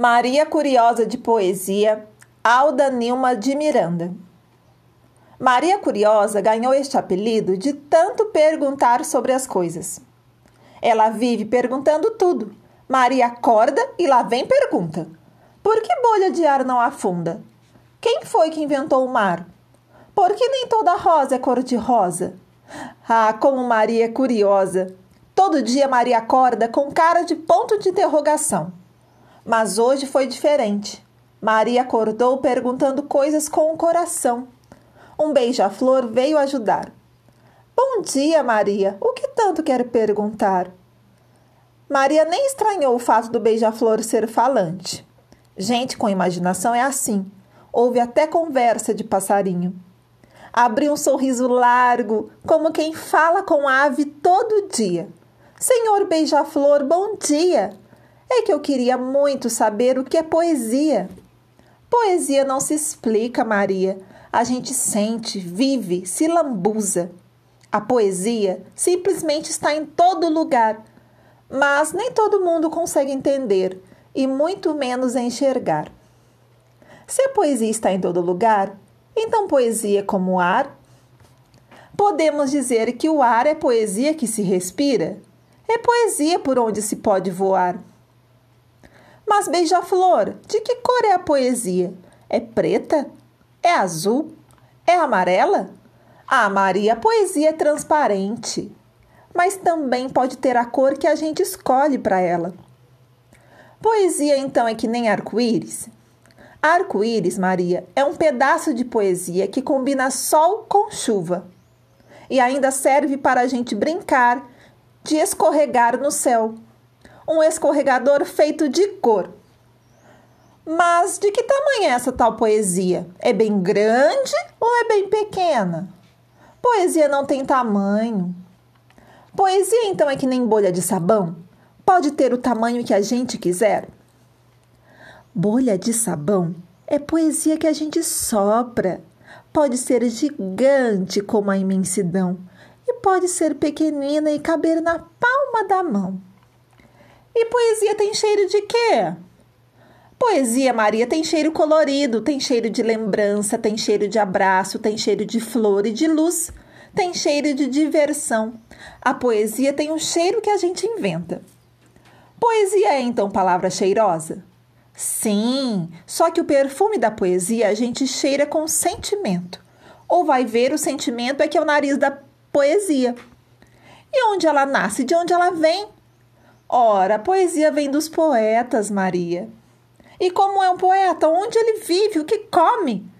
Maria Curiosa de Poesia, Alda Nilma de Miranda. Maria Curiosa ganhou este apelido de tanto perguntar sobre as coisas. Ela vive perguntando tudo. Maria acorda e lá vem pergunta: Por que bolha de ar não afunda? Quem foi que inventou o mar? Por que nem toda rosa é cor de rosa? Ah, como Maria é curiosa! Todo dia Maria acorda com cara de ponto de interrogação. Mas hoje foi diferente. Maria acordou perguntando coisas com o coração. Um beija-flor veio ajudar. Bom dia, Maria. O que tanto quer perguntar? Maria nem estranhou o fato do beija-flor ser falante. Gente com imaginação é assim. Houve até conversa de passarinho. Abriu um sorriso largo, como quem fala com ave todo dia. Senhor beija-flor, bom dia! É que eu queria muito saber o que é poesia. Poesia não se explica, Maria. A gente sente, vive, se lambuza. A poesia simplesmente está em todo lugar, mas nem todo mundo consegue entender e muito menos enxergar. Se a poesia está em todo lugar, então poesia é como ar? Podemos dizer que o ar é poesia que se respira? É poesia por onde se pode voar. Mas beija-flor, de que cor é a poesia? É preta? É azul? É amarela? Ah, Maria, a poesia é transparente, mas também pode ter a cor que a gente escolhe para ela. Poesia, então, é que nem arco-íris? Arco-íris, Maria, é um pedaço de poesia que combina sol com chuva e ainda serve para a gente brincar de escorregar no céu um escorregador feito de cor. Mas de que tamanho é essa tal poesia? É bem grande ou é bem pequena? Poesia não tem tamanho. Poesia então é que nem bolha de sabão? Pode ter o tamanho que a gente quiser? Bolha de sabão é poesia que a gente sopra. Pode ser gigante como a imensidão e pode ser pequenina e caber na palma da mão. E poesia tem cheiro de quê? Poesia, Maria, tem cheiro colorido, tem cheiro de lembrança, tem cheiro de abraço, tem cheiro de flor e de luz, tem cheiro de diversão. A poesia tem um cheiro que a gente inventa. Poesia é então palavra cheirosa? Sim, só que o perfume da poesia a gente cheira com sentimento. Ou vai ver o sentimento é que é o nariz da poesia. E onde ela nasce, de onde ela vem? Ora, a poesia vem dos poetas, Maria. E como é um poeta? Onde ele vive? O que come?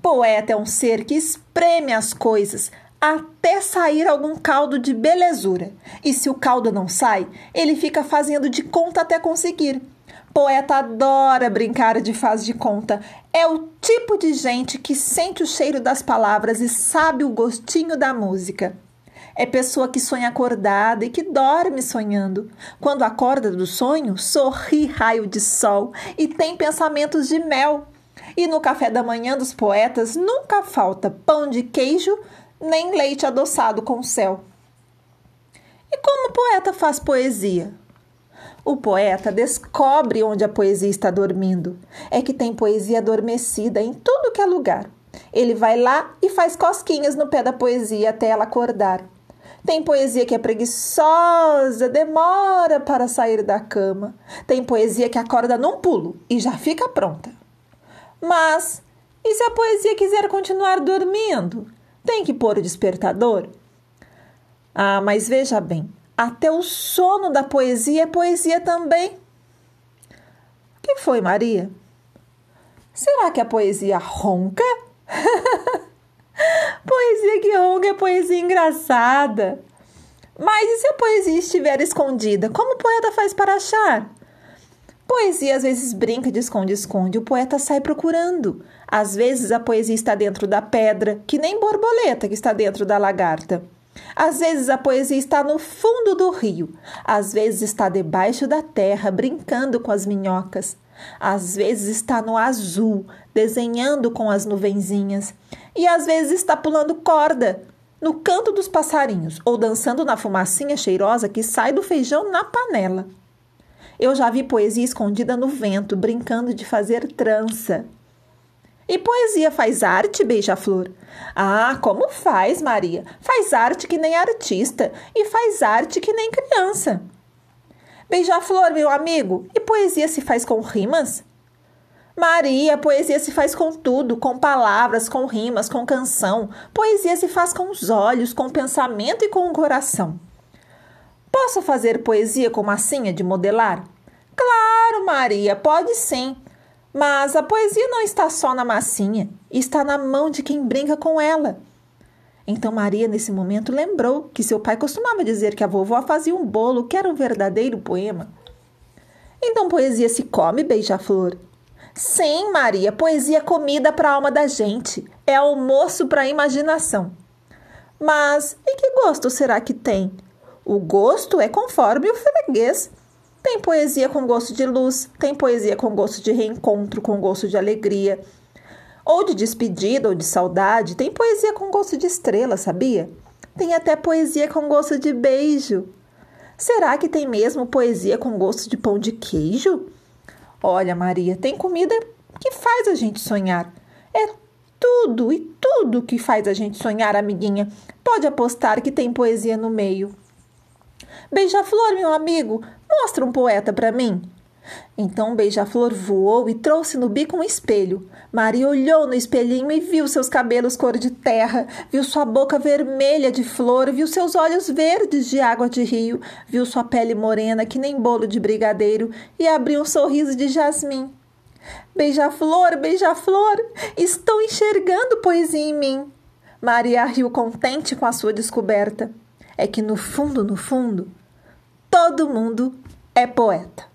Poeta é um ser que espreme as coisas até sair algum caldo de belezura. E se o caldo não sai, ele fica fazendo de conta até conseguir. Poeta adora brincar de faz de conta. É o tipo de gente que sente o cheiro das palavras e sabe o gostinho da música. É pessoa que sonha acordada e que dorme sonhando. Quando acorda do sonho, sorri raio de sol e tem pensamentos de mel. E no café da manhã dos poetas nunca falta pão de queijo nem leite adoçado com céu. E como o poeta faz poesia? O poeta descobre onde a poesia está dormindo. É que tem poesia adormecida em tudo que é lugar. Ele vai lá e faz cosquinhas no pé da poesia até ela acordar. Tem poesia que é preguiçosa, demora para sair da cama. Tem poesia que acorda num pulo e já fica pronta. Mas e se a poesia quiser continuar dormindo? Tem que pôr o despertador? Ah, mas veja bem, até o sono da poesia é poesia também. O que foi, Maria? Será que a poesia ronca? Poesia que ronca é poesia engraçada. Mas e se a poesia estiver escondida? Como o poeta faz para achar? Poesia às vezes brinca de esconde-esconde, o poeta sai procurando. Às vezes a poesia está dentro da pedra, que nem borboleta que está dentro da lagarta. Às vezes a poesia está no fundo do rio, às vezes está debaixo da terra, brincando com as minhocas. Às vezes está no azul, desenhando com as nuvenzinhas, e às vezes está pulando corda no canto dos passarinhos ou dançando na fumacinha cheirosa que sai do feijão na panela. Eu já vi poesia escondida no vento, brincando de fazer trança. E poesia faz arte, beija-flor? Ah, como faz, Maria? Faz arte que nem artista e faz arte que nem criança. Beija-flor, meu amigo, e poesia se faz com rimas? Maria, poesia se faz com tudo, com palavras, com rimas, com canção. Poesia se faz com os olhos, com o pensamento e com o coração. Posso fazer poesia com massinha de modelar? Claro, Maria, pode sim. Mas a poesia não está só na massinha, está na mão de quem brinca com ela. Então Maria, nesse momento, lembrou que seu pai costumava dizer que a vovó fazia um bolo que era um verdadeiro poema. Então poesia se come, beija-flor? Sim, Maria, poesia é comida para a alma da gente, é almoço para a imaginação. Mas e que gosto será que tem? O gosto é conforme o freguês. Tem poesia com gosto de luz, tem poesia com gosto de reencontro, com gosto de alegria, ou de despedida ou de saudade. Tem poesia com gosto de estrela, sabia? Tem até poesia com gosto de beijo. Será que tem mesmo poesia com gosto de pão de queijo? Olha, Maria, tem comida que faz a gente sonhar. É tudo e tudo que faz a gente sonhar, amiguinha. Pode apostar que tem poesia no meio. Beija-flor, meu amigo, mostra um poeta para mim. Então Beija-Flor voou e trouxe no bico um espelho. Maria olhou no espelhinho e viu seus cabelos cor de terra, viu sua boca vermelha de flor, viu seus olhos verdes de água de rio, viu sua pele morena que nem bolo de brigadeiro e abriu um sorriso de jasmim. Beija-flor, beija-flor, estou enxergando poesia em mim. Maria riu contente com a sua descoberta. É que no fundo, no fundo, todo mundo é poeta.